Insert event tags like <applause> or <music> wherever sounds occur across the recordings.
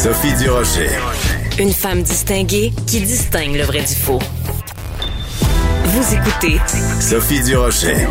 Sophie Durocher. Une femme distinguée qui distingue le vrai du faux. Vous écoutez Sophie Durocher.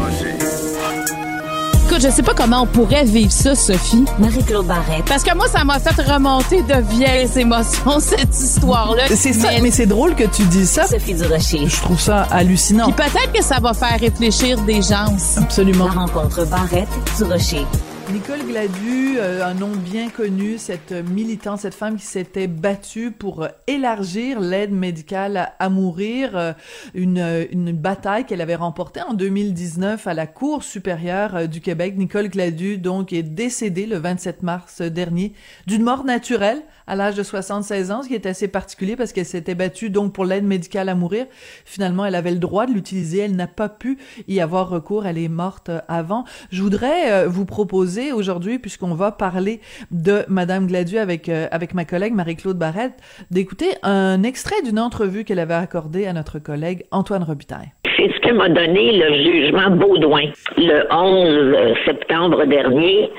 Écoute, je sais pas comment on pourrait vivre ça, Sophie. Marie-Claude Barrette. Parce que moi, ça m'a fait remonter de vieilles <laughs> émotions, cette histoire-là. C'est ça, mais, c'est drôle que tu dis ça. Sophie Durocher. Je trouve ça hallucinant. Puis peut-être que ça va faire réfléchir des gens. Absolument. La rencontre Barrette-Durocher. Nicole Gladu, euh, un nom bien connu, cette militante, cette femme qui s'était battue pour euh, élargir l'aide médicale à, mourir, euh, une, une bataille qu'elle avait remportée en 2019 à la Cour supérieure du Québec. Nicole Gladu, donc, est décédée le 27 mars dernier d'une mort naturelle à l'âge de 76 ans, ce qui est assez particulier parce qu'elle s'était battue donc pour l'aide médicale à mourir. Finalement, elle avait le droit de l'utiliser, elle n'a pas pu y avoir recours, elle est morte avant. Je voudrais vous proposer aujourd'hui, puisqu'on va parler de Madame Gladu avec euh, avec ma collègue Marie-Claude Barrette, d'écouter un extrait d'une entrevue qu'elle avait accordée à notre collègue Antoine Robitaille. C'est ce que m'a donné le jugement Baudouin le 11 septembre dernier.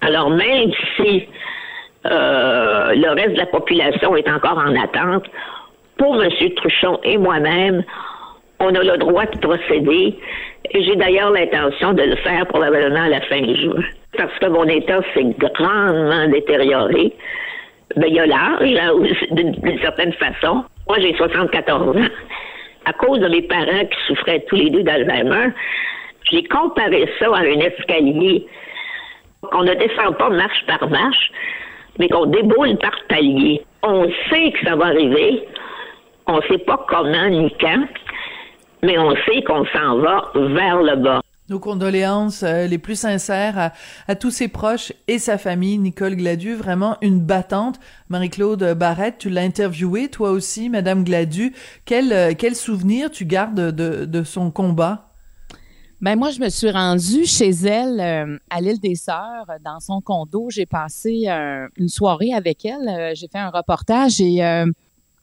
Alors même si euh, le reste de la population est encore en attente, pour M. Truchon et moi-même, on a le droit de procéder. J'ai d'ailleurs l'intention de le faire probablement à la fin juin parce que mon état s'est grandement détérioré. Ben, il y a l'âge, d'une certaine façon. Moi, j'ai 74 ans. À cause de mes parents qui souffraient tous les deux d'Alzheimer, j'ai comparé ça à un escalier qu'on ne descend pas marche par marche, mais qu'on déboule par palier. On sait que ça va arriver, on ne sait pas comment ni quand, mais on sait qu'on s'en va vers le bas. Nos condoléances euh, les plus sincères à, tous ses proches et sa famille. Nicole Gladu, vraiment une battante. Marie-Claude Barrette, tu l'as interviewée, toi aussi, Madame Gladu. Quel, euh, quel souvenir tu gardes de, de son combat? Ben moi, je me suis rendue chez elle euh, à l'île des Sœurs, dans son condo. J'ai passé une soirée avec elle. J'ai fait un reportage et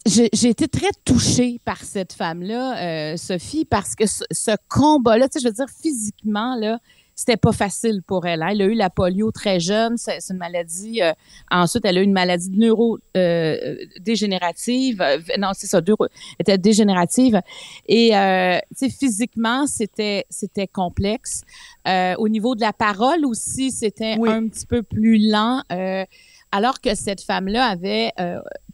j'ai été très touchée par cette femme-là, euh, Sophie, parce que ce, combat-là, tu sais, je veux dire, physiquement, là, c'était pas facile pour elle. Hein. Elle a eu la polio très jeune, c'est une maladie. Euh, ensuite, elle a eu une maladie neuro-dégénérative. Euh, non, c'est ça, elle était dégénérative. Et tu sais, physiquement, c'était c'était complexe. au niveau de la parole aussi, c'était un petit peu plus lent. alors que cette femme-là avait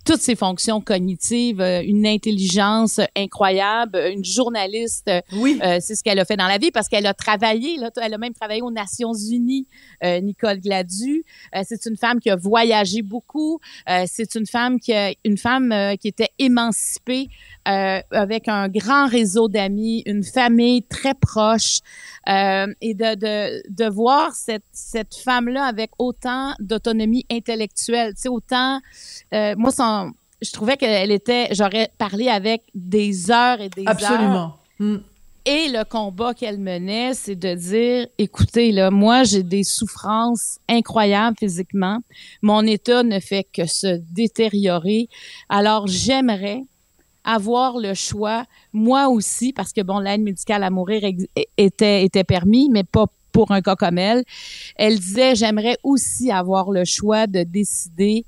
toutes ses fonctions cognitives, euh, une intelligence incroyable, une journaliste. Oui. Euh, c'est ce qu'elle a fait dans la vie parce qu'elle a travaillé, là, elle a même travaillé aux Nations Unies, euh, Nicole Gladu. c'est une femme qui a voyagé beaucoup. c'est une femme qui a, une femme qui était émancipée avec un grand réseau d'amis, une famille très proche. et de, de, de voir cette, cette femme-là avec autant d'autonomie intellectuelle, tu sais, autant, moi, son, je trouvais qu'elle était, j'aurais parlé avec des heures et des heures. Absolument. Et le combat qu'elle menait, c'est de dire, écoutez, là, moi, j'ai des souffrances incroyables physiquement. Mon état ne fait que se détériorer. Alors, j'aimerais avoir le choix, moi aussi, parce que bon, l'aide médicale à mourir était, était permis, mais pas pour un cas comme elle. Elle disait, j'aimerais aussi avoir le choix de décider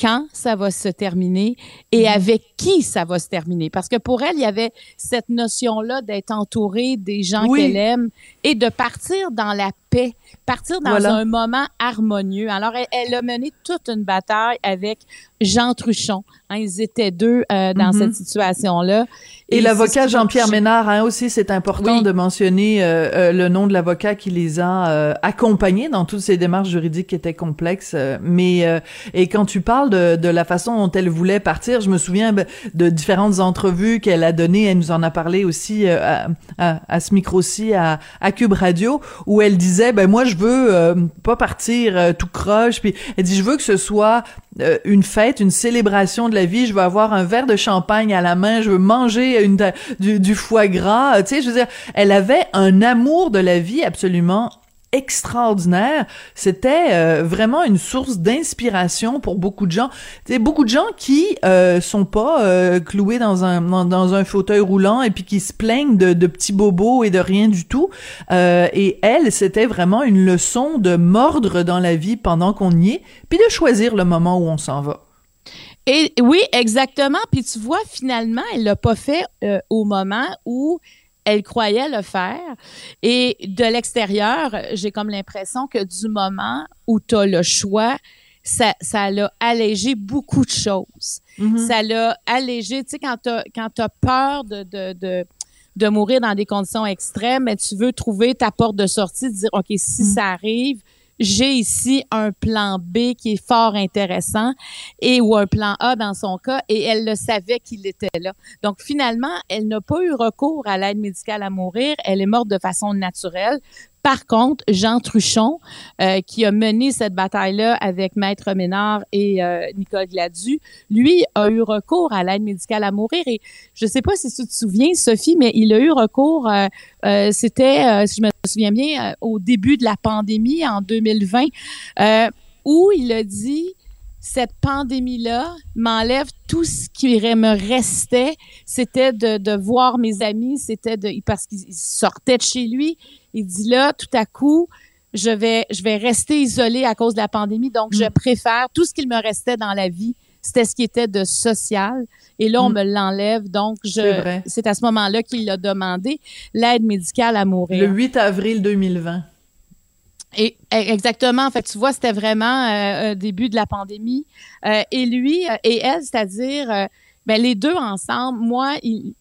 quand ça va se terminer et mhm. avec qui ça va se terminer. Parce que pour elle, il y avait cette notion-là d'être entourée des gens qu'elle aime et de partir dans la paix, partir dans un moment harmonieux. Alors, elle, a mené toute une bataille avec Jean Truchon. Hein, ils étaient deux euh, dans mhm. cette situation-là. Et, l'avocat Jean-Pierre Ménard, hein, aussi, c'est important de mentionner euh, euh, le nom de l'avocat qui les a accompagnés dans toutes ces démarches juridiques qui étaient complexes. mais et quand tu parles de, de, la façon dont elle voulait partir, je me souviens de différentes entrevues qu'elle a données. Elle nous en a parlé aussi à, à, à, ce micro-ci à, à Cube Radio, où elle disait ben moi je veux euh, pas partir euh, tout croche puis elle dit je veux que ce soit euh, une fête, une célébration de la vie, je veux avoir un verre de champagne à la main, je veux manger une du, du foie gras, tu sais je veux dire elle avait un amour de la vie absolument extraordinaire. C'était euh, vraiment une source d'inspiration pour beaucoup de gens. C'est beaucoup de gens qui euh, sont pas euh, cloués dans un dans, un fauteuil roulant et puis qui se plaignent de, de petits bobos et de rien du tout. Euh, et elle, c'était vraiment une leçon de mordre dans la vie pendant qu'on y est, puis de choisir le moment où on s'en va. Et oui, exactement. Puis tu vois, finalement, elle l'a pas fait au moment où elle croyait le faire. Et de l'extérieur, j'ai comme l'impression que du moment où tu as le choix, ça, ça l'a allégé beaucoup de choses. Mm-hmm. Ça l'a allégé, tu sais, quand tu as, peur de, de, de, de, mourir dans des conditions extrêmes, mais tu veux trouver ta porte de sortie, dire, OK, si mm. ça arrive, j'ai ici un plan B qui est fort intéressant et ou un plan A dans son cas et elle le savait qu'il était là. Donc finalement, elle n'a pas eu recours à l'aide médicale à mourir, elle est morte de façon naturelle. Par contre, Jean Truchon, euh, qui a mené cette bataille-là avec Maître Ménard et euh, Nicole Gladu, lui a eu recours à l'aide médicale à mourir. Et je ne sais pas si tu te souviens, Sophie, mais il a eu recours, euh, c'était, si je me souviens bien, au début de la pandémie en 2020, où il a dit cette pandémie-là m'enlève tout ce qui me restait. C'était de, de voir mes amis, c'était de parce qu'ils sortaient de chez lui. Il dit là, tout à coup, je vais, je vais rester isolé à cause de la pandémie. Donc, je mm. préfère tout ce qu'il me restait dans la vie. C'était ce qui était de social. Et là, on mm. me l'enlève. Donc, je, c'est à ce moment-là qu'il a demandé l'aide médicale à mourir. Le 8 avril 2020. Et exactement. En fait, tu vois, c'était vraiment euh, début de la pandémie. Euh, et lui euh, et elle, c'est-à-dire, euh, ben, les deux ensemble. Moi, il,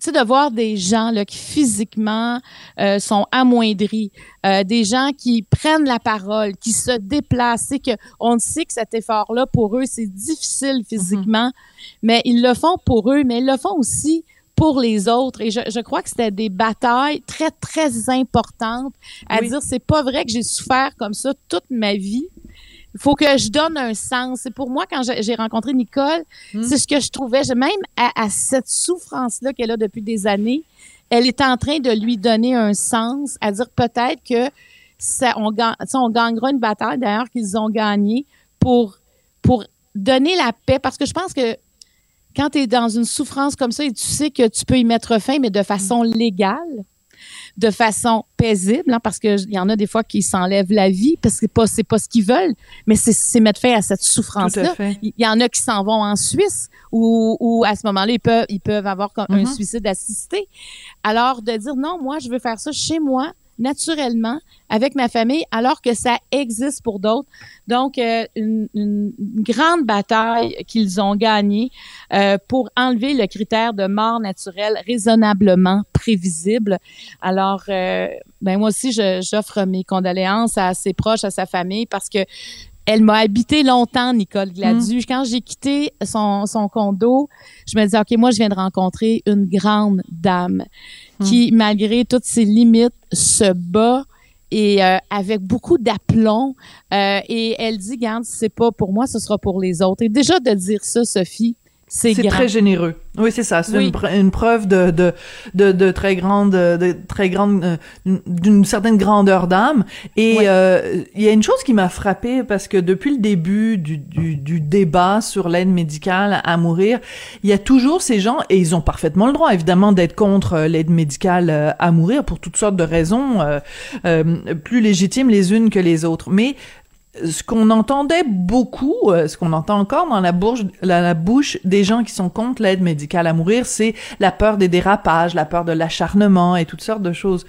tu sais, de voir des gens là, qui physiquement euh, sont amoindris, euh, des gens qui prennent la parole, qui se déplacent, que on sait que cet effort-là pour eux c'est difficile physiquement, mm-hmm. mais ils le font pour eux, mais ils le font aussi pour les autres. Et je, je crois que c'était des batailles très très importantes à dire c'est pas vrai que j'ai souffert comme ça toute ma vie il faut que je donne un sens. C'est pour moi, quand j'ai rencontré Nicole, hmm. c'est ce que je trouvais, même à, cette souffrance-là qu'elle a depuis des années, elle est en train de lui donner un sens, à dire peut-être que ça, on, on gagnera une bataille, d'ailleurs, qu'ils ont gagné pour, pour donner la paix, parce que je pense que quand tu es dans une souffrance comme ça et tu sais que tu peux y mettre fin, mais de façon légale, de façon paisible, hein, parce qu'il y en a des fois qui s'enlèvent la vie parce que c'est pas c'est pas ce qu'ils veulent, mais c'est mettre fin à cette souffrance-là. Il y en a qui s'en vont en Suisse ou, ou à ce moment-là ils peuvent ils peuvent avoir un mm-hmm. suicide assisté. Alors de dire non, moi je veux faire ça chez moi naturellement avec ma famille alors que ça existe pour d'autres. Donc, euh, une, une, grande bataille qu'ils ont gagnée euh, pour enlever le critère de mort naturelle raisonnablement prévisible. Alors, euh, ben moi aussi, j'offre mes condoléances à ses proches, à sa famille parce que elle m'a habité longtemps, Nicole Gladu. Mm. Quand j'ai quitté son, son condo, je me disais, OK, moi, je viens de rencontrer une grande dame qui, mm. malgré toutes ses limites, se bat et euh, avec beaucoup d'aplomb. Euh, et elle dit, garde, c'est pas pour moi, ce sera pour les autres. Et déjà de dire ça, Sophie, c'est très généreux. Oui, c'est ça. C'est une, preuve de, de, de, de, très grande, de très grande, euh, d'une certaine grandeur d'âme. Et euh, il y a une chose qui m'a frappée parce que depuis le début du, du, du débat sur l'aide médicale à mourir, il y a toujours ces gens et ils ont parfaitement le droit, évidemment, d'être contre euh, l'aide médicale à mourir pour toutes sortes de raisons plus légitimes les unes que les autres. Mais ce qu'on entendait beaucoup, euh, ce qu'on entend encore dans la bouche, des gens qui sont contre l'aide médicale à mourir, c'est la peur des dérapages, la peur de l'acharnement et toutes sortes de choses.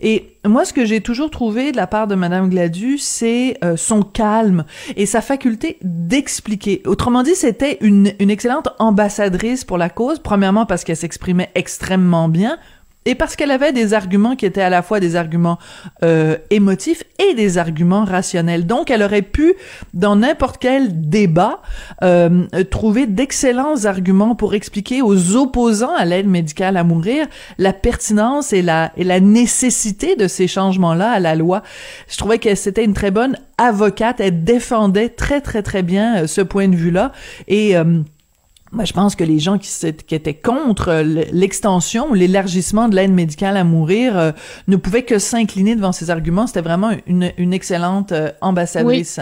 Et moi, ce que j'ai toujours trouvé de la part de Madame Gladu, c'est euh, son calme et sa faculté d'expliquer. Autrement dit, c'était une excellente ambassadrice pour la cause. Premièrement, parce qu'elle s'exprimait extrêmement bien et parce qu'elle avait des arguments qui étaient à la fois des arguments euh, émotifs et des arguments rationnels. Donc, elle aurait pu, dans n'importe quel débat, euh, trouver d'excellents arguments pour expliquer aux opposants à l'aide médicale à mourir la pertinence et la, et la nécessité de ces changements-là à la loi. Je trouvais que c'était une très bonne avocate. Elle défendait très, très, très bien euh, ce point de vue-là. Et... Euh, moi, je pense que les gens qui, étaient contre l'extension ou l'élargissement de l'aide médicale à mourir euh, ne pouvaient que s'incliner devant ces arguments. C'était vraiment une, une excellente euh, ambassadrice.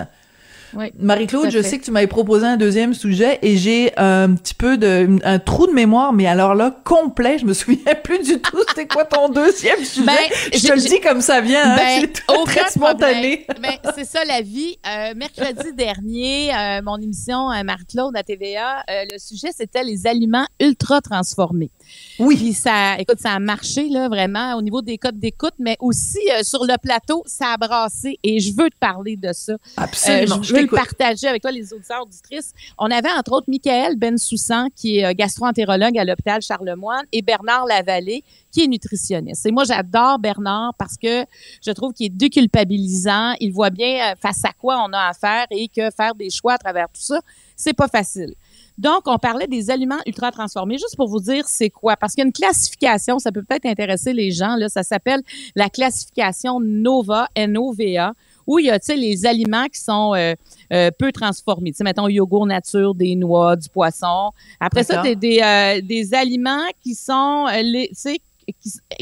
Marie-Claude, je sais que tu m'avais proposé un deuxième sujet et j'ai un petit peu de un trou de mémoire, mais alors là complet, je me souviens <laughs> plus du tout. C'était quoi ton deuxième sujet ben, Je te le dis comme ça vient, hein, ben, c'est très spontané. Ben, c'est ça la vie. Euh, mercredi <laughs> dernier, euh, mon émission euh, Marie-Claude à TVA, le sujet c'était les aliments ultra transformés. Oui. Puis ça, écoute, ça a marché là vraiment au niveau des codes d'écoute, mais aussi sur le plateau, ça a brassé et je veux te parler de ça. Absolument. je partager avec toi, les auditeurs, auditrices. On avait entre autres Michael Bensoussan, qui est gastro-entérologue à l'hôpital Charlemagne, et Bernard Lavallée, qui est nutritionniste. Et moi, j'adore Bernard parce que je trouve qu'il est déculpabilisant. Il voit bien face à quoi on a affaire et que faire des choix à travers tout ça, c'est pas facile. Donc, on parlait des aliments ultra transformés. Juste pour vous dire, c'est quoi? Parce qu'il y a une classification, ça peut peut-être intéresser les gens. Là, ça s'appelle la classification NOVA, N-O-V-A, où il y a, tu sais, les aliments qui sont euh, euh, peu transformés. Tu sais, mettons, yogourt nature, des noix, du poisson. Après ça, tu des, euh, des aliments qui sont, les, tu sais,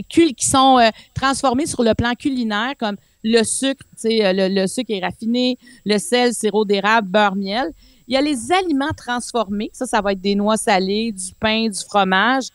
qui, qui, sont transformés sur le plan culinaire, comme le sucre, tu sais, le, le, sucre est raffiné, le sel, sirop d'érable, beurre, miel. Il y a les aliments transformés. Ça, ça va être des noix salées, du pain, du fromage.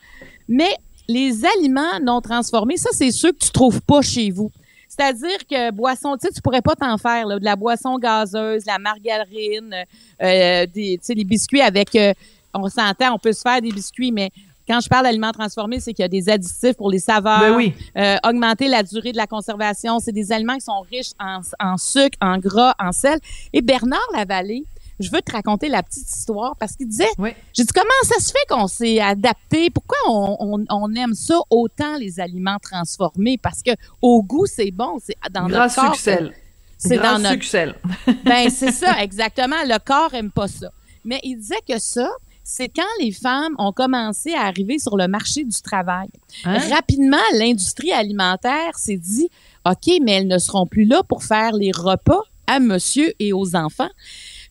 Mais les aliments non transformés, ça, c'est ceux que tu trouves pas chez vous. C'est-à-dire que boisson, tu sais, tu pourrais pas t'en faire, là, de la boisson gazeuse, la margarine, euh, des, les biscuits avec, euh, on s'entend, on peut se faire des biscuits, mais quand je parle d'aliments transformés, c'est qu'il y a des additifs pour les saveurs, ben oui. euh, augmenter la durée de la conservation. C'est des aliments qui sont riches en, en sucre, en gras, en sel. Et Bernard Lavallée, je veux te raconter la petite histoire parce qu'il disait, j'ai dit, comment ça se fait qu'on s'est adapté? Pourquoi on, on, aime ça autant, les aliments transformés? Parce que au goût, c'est bon. C'est dans notre corps. Succès. C'est dans notre... succès. <laughs> ben, c'est ça, <laughs> exactement. Le corps aime pas ça. Mais il disait que ça, c'est quand les femmes ont commencé à arriver sur le marché du travail. Hein? Rapidement, l'industrie alimentaire s'est dit, OK, mais elles ne seront plus là pour faire les repas à monsieur et aux enfants.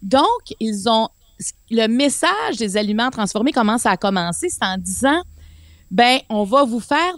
Donc, ils ont le message des aliments transformés commence à commencer, c'est en disant ben on va vous faire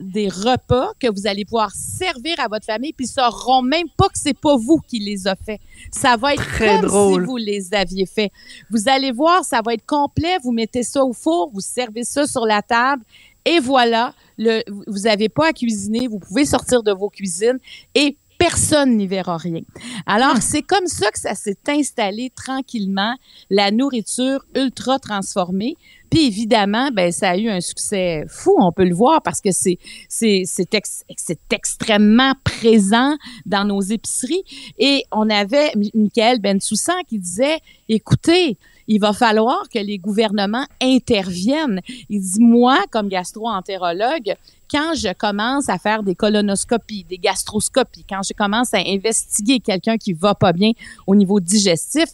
des repas que vous allez pouvoir servir à votre famille puis ils sauront même pas que c'est pas vous qui les a fait. Ça va être Très comme drôle. si vous les aviez fait. Vous allez voir, ça va être complet, vous mettez ça au four, vous servez ça sur la table et voilà, le, vous n'avez pas à cuisiner, vous pouvez sortir de vos cuisines et personne n'y verra rien. Alors, hmm. c'est comme ça que ça s'est installé tranquillement, la nourriture ultra transformée. Puis évidemment, ben ça a eu un succès fou, on peut le voir parce que c'est c'est c'est extrêmement présent dans nos épiceries et on avait Michael Bensoussan qui disait écoutez, il va falloir que les gouvernements interviennent. Il dit moi comme gastro-entérologue, quand je commence à faire des colonoscopies, des gastroscopies, quand je commence à investiguer quelqu'un qui va pas bien au niveau digestif,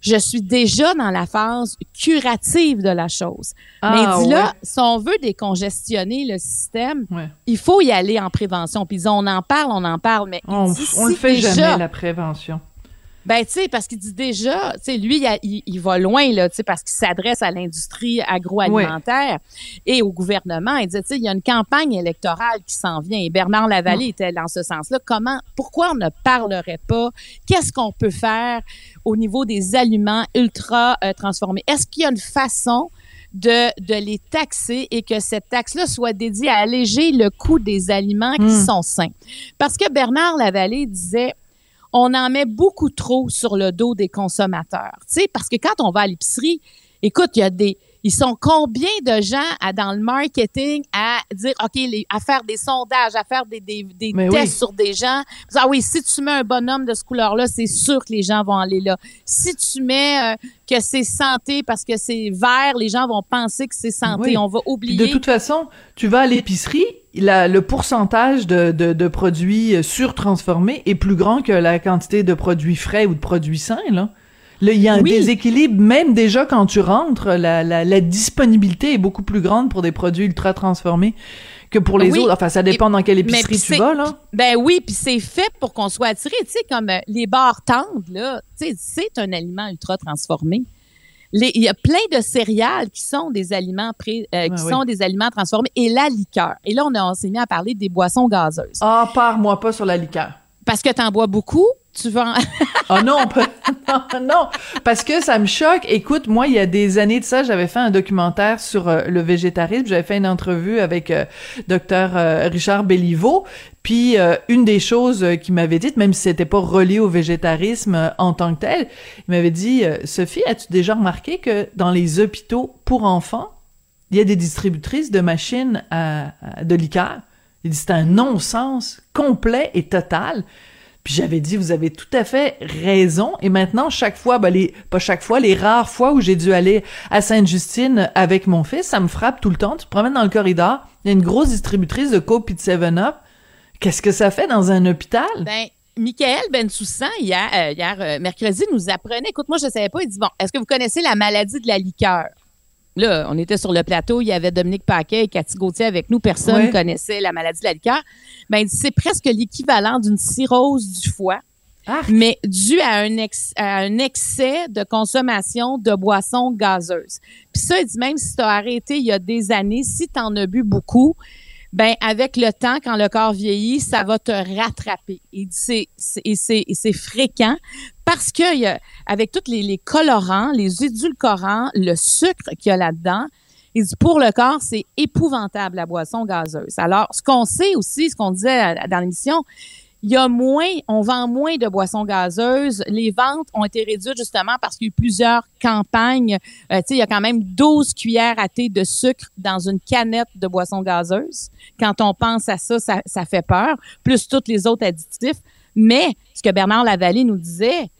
je suis déjà dans la phase curative de la chose. Ah, Mais dis là, si on veut décongestionner le système, il faut y aller en prévention. Puis on en parle, on en parle, mais on, on le fait jamais la prévention. Ben, tu sais, parce qu'il dit déjà, tu sais, lui, il, va loin, là, tu sais, parce qu'il s'adresse à l'industrie agroalimentaire et au gouvernement. Il dit, tu sais, il y a une campagne électorale qui s'en vient. Et Bernard Lavallée était dans ce sens-là. Comment, pourquoi on ne parlerait pas? Qu'est-ce qu'on peut faire au niveau des aliments ultra euh, transformés? Est-ce qu'il y a une façon de, de les taxer et que cette taxe-là soit dédiée à alléger le coût des aliments qui hmm. sont sains? Parce que Bernard Lavallée disait, on en met beaucoup trop sur le dos des consommateurs. Tu parce que quand on va à l'épicerie, écoute, il y a des, ils sont combien de gens à, dans le marketing à dire, OK, les, à faire des sondages, à faire des, des, des tests sur des gens? Ah oui, si tu mets un bonhomme de ce couleur-là, c'est sûr que les gens vont aller là. Si tu mets euh, que c'est santé parce que c'est vert, les gens vont penser que c'est santé. On va oublier. De toute façon, tu vas à l'épicerie, le pourcentage de, de, de produits surtransformés est plus grand que la quantité de produits frais ou de produits sains, là. Il y a un déséquilibre, même déjà quand tu rentres, la, la, la, disponibilité est beaucoup plus grande pour des produits ultra transformés que pour les autres. Enfin, ça dépend dans quelle épicerie tu vas, là. Ben oui, puis c'est fait pour qu'on soit attiré. Tu sais, comme euh, les bars tendres, là, tu sais, c'est un aliment ultra transformé il y a plein de céréales qui sont des aliments pré, euh, qui sont des aliments transformés et la liqueur. Et là, on, a, enseigné à parler des boissons gazeuses. Ah, pars-moi pas sur la liqueur. Parce que tu en bois beaucoup, tu vas. oh non, non, <laughs> non, parce que ça me choque. Écoute, moi, il y a des années de ça, j'avais fait un documentaire sur euh, le végétarisme. J'avais fait une entrevue avec euh, docteur euh, Richard Belliveau. Puis une des choses qu'il m'avait dites, même si c'était pas relié au végétarisme en tant que tel, il m'avait dit Sophie, as-tu déjà remarqué que dans les hôpitaux pour enfants, il y a des distributrices de machines de liqueurs Il dit c'est un non-sens complet et total. Puis j'avais dit, vous avez tout à fait raison. Et maintenant, chaque fois, ben les, pas chaque fois, les rares fois où j'ai dû aller à Sainte-Justine avec mon fils, ça me frappe tout le temps. Tu te promènes dans le corridor, il y a une grosse distributrice de Coke et de 7-Up. Qu'est-ce que ça fait dans un hôpital? Ben, Michael Bensoussan, hier, euh, hier euh, mercredi, nous apprenait, écoute, moi, je ne savais pas, il dit, bon, est-ce que vous connaissez la maladie de la liqueur? Là, on était sur le plateau, il y avait Dominique Paquet et Cathy Gauthier avec nous. Personne ne connaissait la maladie de la liqueur. Ben, c'est presque l'équivalent d'une cirrhose du foie. mais dû à un, un excès de consommation de boissons gazeuses. Puis ça, il dit même si tu as arrêté il y a des années, si tu en as bu beaucoup, ben avec le temps, quand le corps vieillit, ça va te rattraper. Et c'est c'est fréquent parce que avec tous les, les, colorants, les édulcorants, le sucre qu'il y a là-dedans, il dit pour le corps, c'est épouvantable la boisson gazeuse. Alors, ce qu'on sait aussi, ce qu'on disait dans l'émission, il y a moins, on vend moins de boissons gazeuses. Les ventes ont été réduites justement parce qu'il y a eu plusieurs campagnes. Euh, tu sais, il y a quand même 12 cuillères à thé de sucre dans une canette de boissons gazeuses. Quand on pense à ça, ça, ça fait peur, plus tous les autres additifs. Mais ce que Bernard Lavallée nous disait,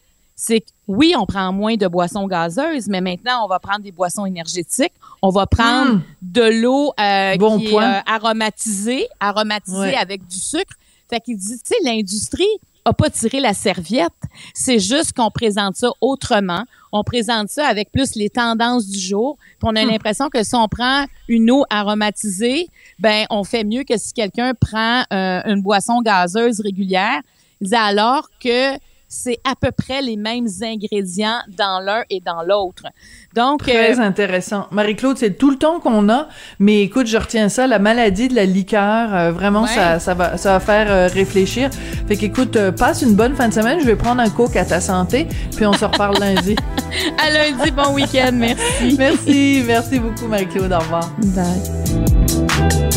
c'est que oui, on prend moins de boissons gazeuses, mais maintenant, on va prendre des boissons énergétiques. On va prendre hmm. de l'eau euh, qui est euh, aromatisée, aromatisée avec du sucre. Fait qu'il dit, tu sais, l'industrie a pas tiré la serviette. C'est juste qu'on présente ça autrement. On présente ça avec plus les tendances du jour. Puis on a hmm. l'impression que si on prend une eau aromatisée, ben on fait mieux que si quelqu'un prend euh, une boisson gazeuse régulière. Alors que c'est à peu près les mêmes ingrédients dans l'un et dans l'autre. Donc très euh, intéressant. Marie-Claude, c'est tout le temps qu'on a, mais écoute, je retiens ça, la maladie de la liqueur, euh, vraiment ça ça va ça va faire euh, réfléchir. Fait qu'écoute, passe une bonne fin de semaine, je vais prendre un coke à ta santé, puis on se reparle <laughs> lundi. à lundi, bon week-end, merci. <laughs> merci, merci beaucoup Marie-Claude, au revoir. Bye.